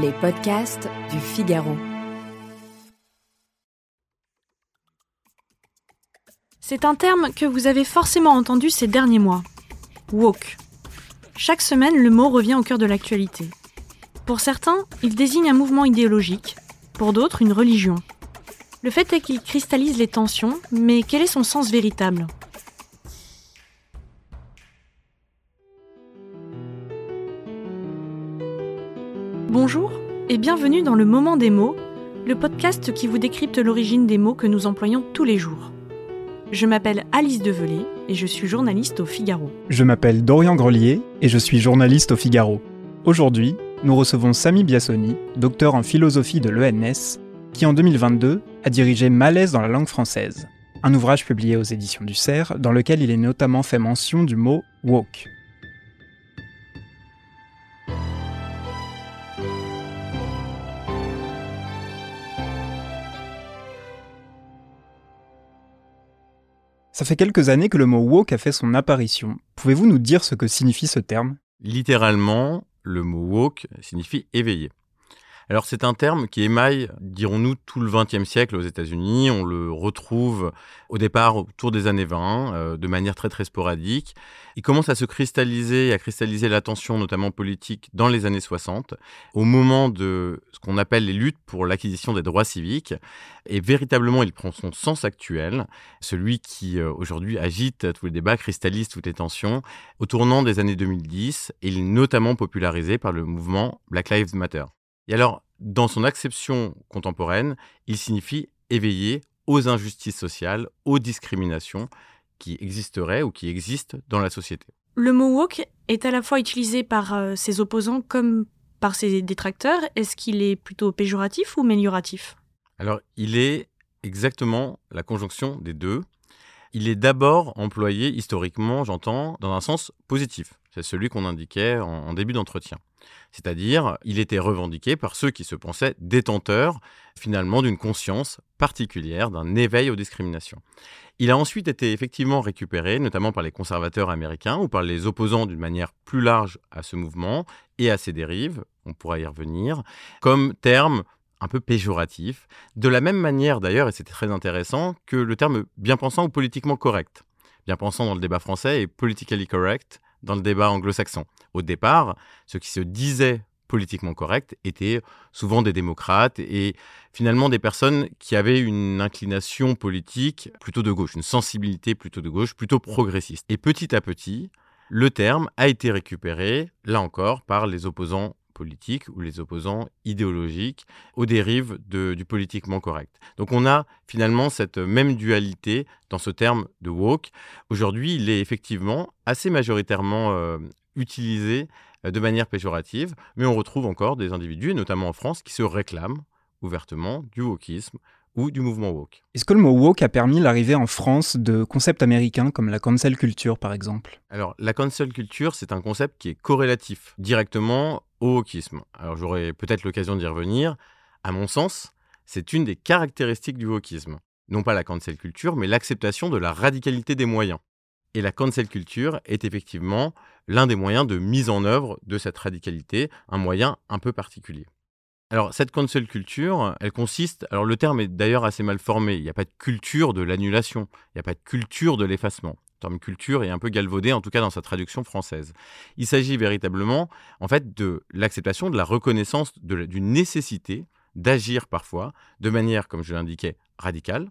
Les podcasts du Figaro. C'est un terme que vous avez forcément entendu ces derniers mois. Woke. Chaque semaine, le mot revient au cœur de l'actualité. Pour certains, il désigne un mouvement idéologique, pour d'autres, une religion. Le fait est qu'il cristallise les tensions, mais quel est son sens véritable? Et bienvenue dans le Moment des mots, le podcast qui vous décrypte l'origine des mots que nous employons tous les jours. Je m'appelle Alice Develay et je suis journaliste au Figaro. Je m'appelle Dorian Grelier et je suis journaliste au Figaro. Aujourd'hui, nous recevons Samy Biassoni, docteur en philosophie de l'ENS, qui en 2022 a dirigé Malaise dans la langue française, un ouvrage publié aux éditions du Cerf dans lequel il est notamment fait mention du mot woke. Ça fait quelques années que le mot woke a fait son apparition. Pouvez-vous nous dire ce que signifie ce terme? Littéralement, le mot woke signifie éveillé. Alors c'est un terme qui émaille, dirons-nous, tout le XXe siècle aux États-Unis. On le retrouve au départ autour des années 20, euh, de manière très très sporadique. Il commence à se cristalliser, à cristalliser l'attention notamment politique dans les années 60, au moment de ce qu'on appelle les luttes pour l'acquisition des droits civiques. Et véritablement, il prend son sens actuel, celui qui euh, aujourd'hui agite tous les débats, cristallise toutes les tensions, au tournant des années 2010, et il est notamment popularisé par le mouvement Black Lives Matter. Et alors, dans son acception contemporaine, il signifie éveiller aux injustices sociales, aux discriminations qui existeraient ou qui existent dans la société. Le mot woke est à la fois utilisé par euh, ses opposants comme par ses détracteurs. Est-ce qu'il est plutôt péjoratif ou amélioratif? Alors, il est exactement la conjonction des deux. Il est d'abord employé historiquement, j'entends, dans un sens positif. C'est celui qu'on indiquait en début d'entretien. C'est-à-dire, il était revendiqué par ceux qui se pensaient détenteurs finalement d'une conscience particulière, d'un éveil aux discriminations. Il a ensuite été effectivement récupéré, notamment par les conservateurs américains ou par les opposants d'une manière plus large à ce mouvement et à ses dérives, on pourra y revenir, comme terme un peu péjoratif, de la même manière d'ailleurs, et c'était très intéressant, que le terme bien pensant ou politiquement correct. Bien pensant dans le débat français et politically correct dans le débat anglo-saxon. Au départ, ce qui se disait politiquement correct étaient souvent des démocrates et finalement des personnes qui avaient une inclination politique plutôt de gauche, une sensibilité plutôt de gauche, plutôt progressiste. Et petit à petit, le terme a été récupéré, là encore, par les opposants politiques ou les opposants idéologiques aux dérives du politiquement correct. Donc on a finalement cette même dualité dans ce terme de woke. Aujourd'hui, il est effectivement assez majoritairement euh, utilisé euh, de manière péjorative, mais on retrouve encore des individus, et notamment en France, qui se réclament ouvertement du wokisme ou du mouvement woke. Est-ce que le mot woke a permis l'arrivée en France de concepts américains comme la cancel culture par exemple? Alors la cancel culture, c'est un concept qui est corrélatif directement au wokisme. Alors j'aurai peut-être l'occasion d'y revenir. À mon sens, c'est une des caractéristiques du wokisme. Non pas la cancel culture, mais l'acceptation de la radicalité des moyens. Et la cancel culture est effectivement l'un des moyens de mise en œuvre de cette radicalité, un moyen un peu particulier. Alors, cette cancel culture, elle consiste. Alors, le terme est d'ailleurs assez mal formé. Il n'y a pas de culture de l'annulation. Il n'y a pas de culture de l'effacement. Le terme culture est un peu galvaudé, en tout cas dans sa traduction française. Il s'agit véritablement, en fait, de l'acceptation, de la reconnaissance d'une nécessité d'agir parfois de manière, comme je l'indiquais, radicale,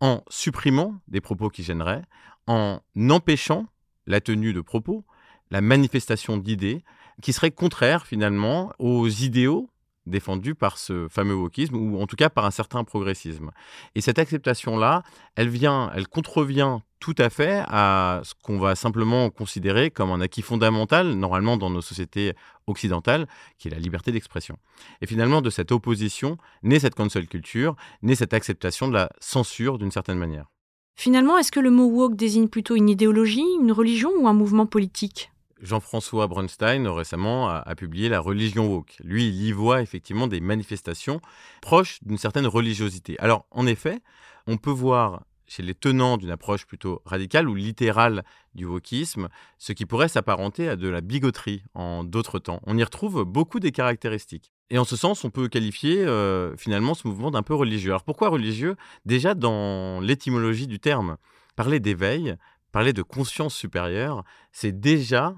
en supprimant des propos qui gêneraient, en empêchant la tenue de propos, la manifestation d'idées qui seraient contraires finalement aux idéaux défendue par ce fameux wokisme, ou en tout cas par un certain progressisme. Et cette acceptation-là, elle vient, elle contrevient tout à fait à ce qu'on va simplement considérer comme un acquis fondamental, normalement dans nos sociétés occidentales, qui est la liberté d'expression. Et finalement, de cette opposition naît cette cancel culture, naît cette acceptation de la censure d'une certaine manière. Finalement, est-ce que le mot woke désigne plutôt une idéologie, une religion ou un mouvement politique? Jean-François Bronstein récemment a, publié La religion woke. Lui, il y voit effectivement des manifestations proches d'une certaine religiosité. Alors, en effet, on peut voir chez les tenants d'une approche plutôt radicale ou littérale du wokisme, ce qui pourrait s'apparenter à de la bigoterie en d'autres temps. On y retrouve beaucoup des caractéristiques. Et en ce sens, on peut qualifier euh, finalement ce mouvement d'un peu religieux. Alors pourquoi religieux? Déjà dans l'étymologie du terme, parler d'éveil, parler de conscience supérieure, c'est déjà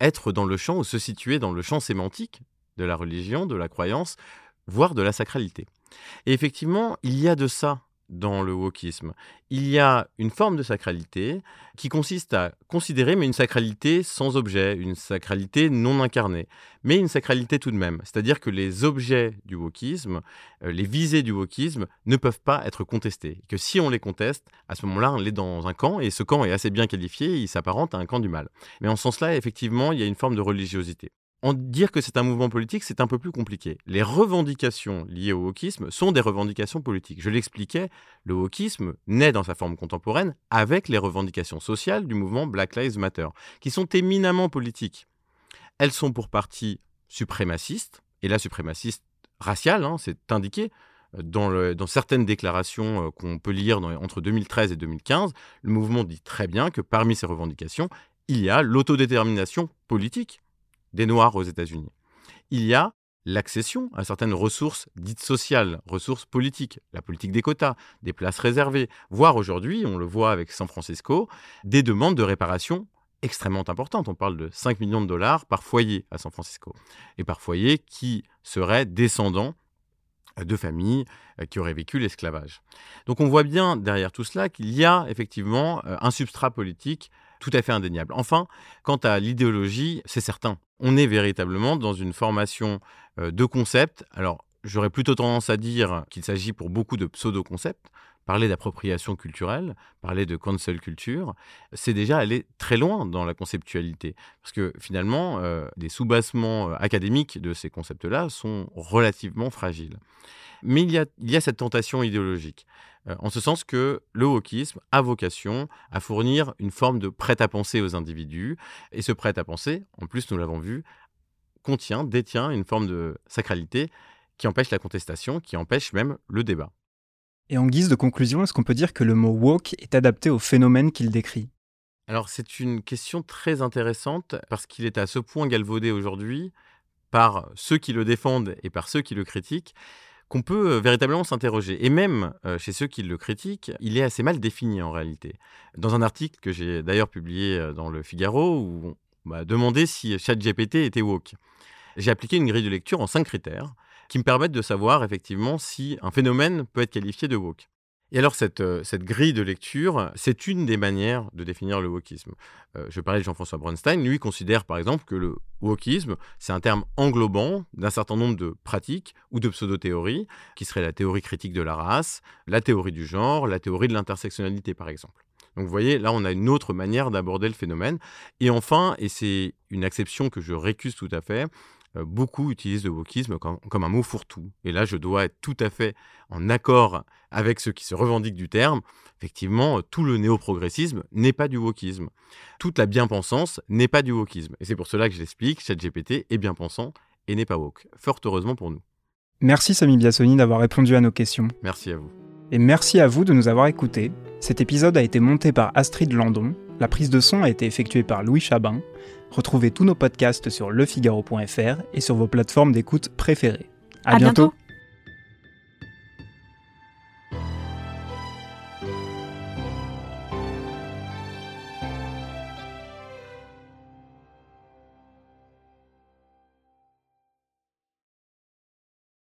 être dans le champ ou se situer dans le champ sémantique de la religion, de la croyance, voire de la sacralité. Et effectivement, il y a de ça dans le wokisme. Il y a une forme de sacralité qui consiste à considérer, mais une sacralité sans objet, une sacralité non incarnée, mais une sacralité tout de même. C'est-à-dire que les objets du wokisme, euh, les visées du wokisme, ne peuvent pas être contestés. Que si on les conteste, à ce moment-là, on est dans un camp, et ce camp est assez bien qualifié, il s'apparente à un camp du mal. Mais en ce sens-là, effectivement, il y a une forme de religiosité. En dire que c'est un mouvement politique, c'est un peu plus compliqué. Les revendications liées au wokisme sont des revendications politiques. Je l'expliquais, le wokisme naît dans sa forme contemporaine avec les revendications sociales du mouvement Black Lives Matter, qui sont éminemment politiques. Elles sont pour partie suprémacistes, et là suprémacistes raciales, hein, c'est indiqué, dans, certaines déclarations euh, qu'on peut lire entre 2013 et 2015, le mouvement dit très bien que parmi ces revendications, il y a l'autodétermination politique des Noirs aux États-Unis. Il y a l'accession à certaines ressources dites sociales, ressources politiques, la politique des quotas, des places réservées, voire aujourd'hui, on le voit avec San Francisco, des demandes de réparation extrêmement importantes. On parle de 5 millions de dollars par foyer à San Francisco, et par foyer qui serait descendant de familles euh, qui auraient vécu l'esclavage. Donc on voit bien derrière tout cela qu'il y a effectivement euh, un substrat politique tout à fait indéniable. Enfin, quant à l'idéologie, c'est certain. On est véritablement dans une formation euh, de concepts. Alors, j'aurais plutôt tendance à dire qu'il s'agit pour beaucoup de pseudo-concepts. Parler d'appropriation culturelle, parler de cancel culture, c'est déjà aller très loin dans la conceptualité. Parce que finalement, euh, les soubassements euh, académiques de ces concepts-là sont relativement fragiles. Mais il y a, cette tentation idéologique, euh, en ce sens que le wokisme a vocation à fournir une forme de prêt-à-penser aux individus, et ce prêt-à-penser, en plus nous l'avons vu, contient, détient une forme de sacralité qui empêche la contestation, qui empêche même le débat. Et en guise de conclusion, est-ce qu'on peut dire que le mot woke est adapté au phénomène qu'il décrit? Alors c'est une question très intéressante parce qu'il est à ce point galvaudé aujourd'hui par ceux qui le défendent et par ceux qui le critiquent qu'on peut euh, véritablement s'interroger. Et même euh, chez ceux qui le critiquent, il est assez mal défini en réalité. Dans un article que j'ai d'ailleurs publié euh, dans le Figaro, où on m'a demandé si ChatGPT était woke, j'ai appliqué une grille de lecture en cinq critères qui me permettent de savoir effectivement si un phénomène peut être qualifié de woke. Et alors, cette, euh, grille de lecture, c'est une des manières de définir le wokisme. Euh, je parlais de Jean-François Bronstein. Lui considère, par exemple, que le wokisme, c'est un terme englobant d'un certain nombre de pratiques ou de pseudo-théories, qui seraient la théorie critique de la race, la théorie du genre, la théorie de l'intersectionnalité, par exemple. Donc vous voyez, là, on a une autre manière d'aborder le phénomène. Et enfin, et c'est une exception que je récuse tout à fait, beaucoup utilisent le wokisme comme, un mot fourre-tout. Et là, je dois être tout à fait en accord avec ceux qui se revendiquent du terme. Effectivement, tout le néo-progressisme n'est pas du wokisme. Toute la bien-pensance n'est pas du wokisme. Et c'est pour cela que je l'explique, ChatGPT est bien-pensant et n'est pas woke. Fort heureusement pour nous. Merci Samy Biasoni d'avoir répondu à nos questions. Merci à vous. Et merci à vous de nous avoir écoutés. Cet épisode a été monté par Astrid Landon. La prise de son a été effectuée par Louis Chabin. Retrouvez tous nos podcasts sur lefigaro.fr et sur vos plateformes d'écoute préférées. À, bientôt.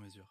mesure.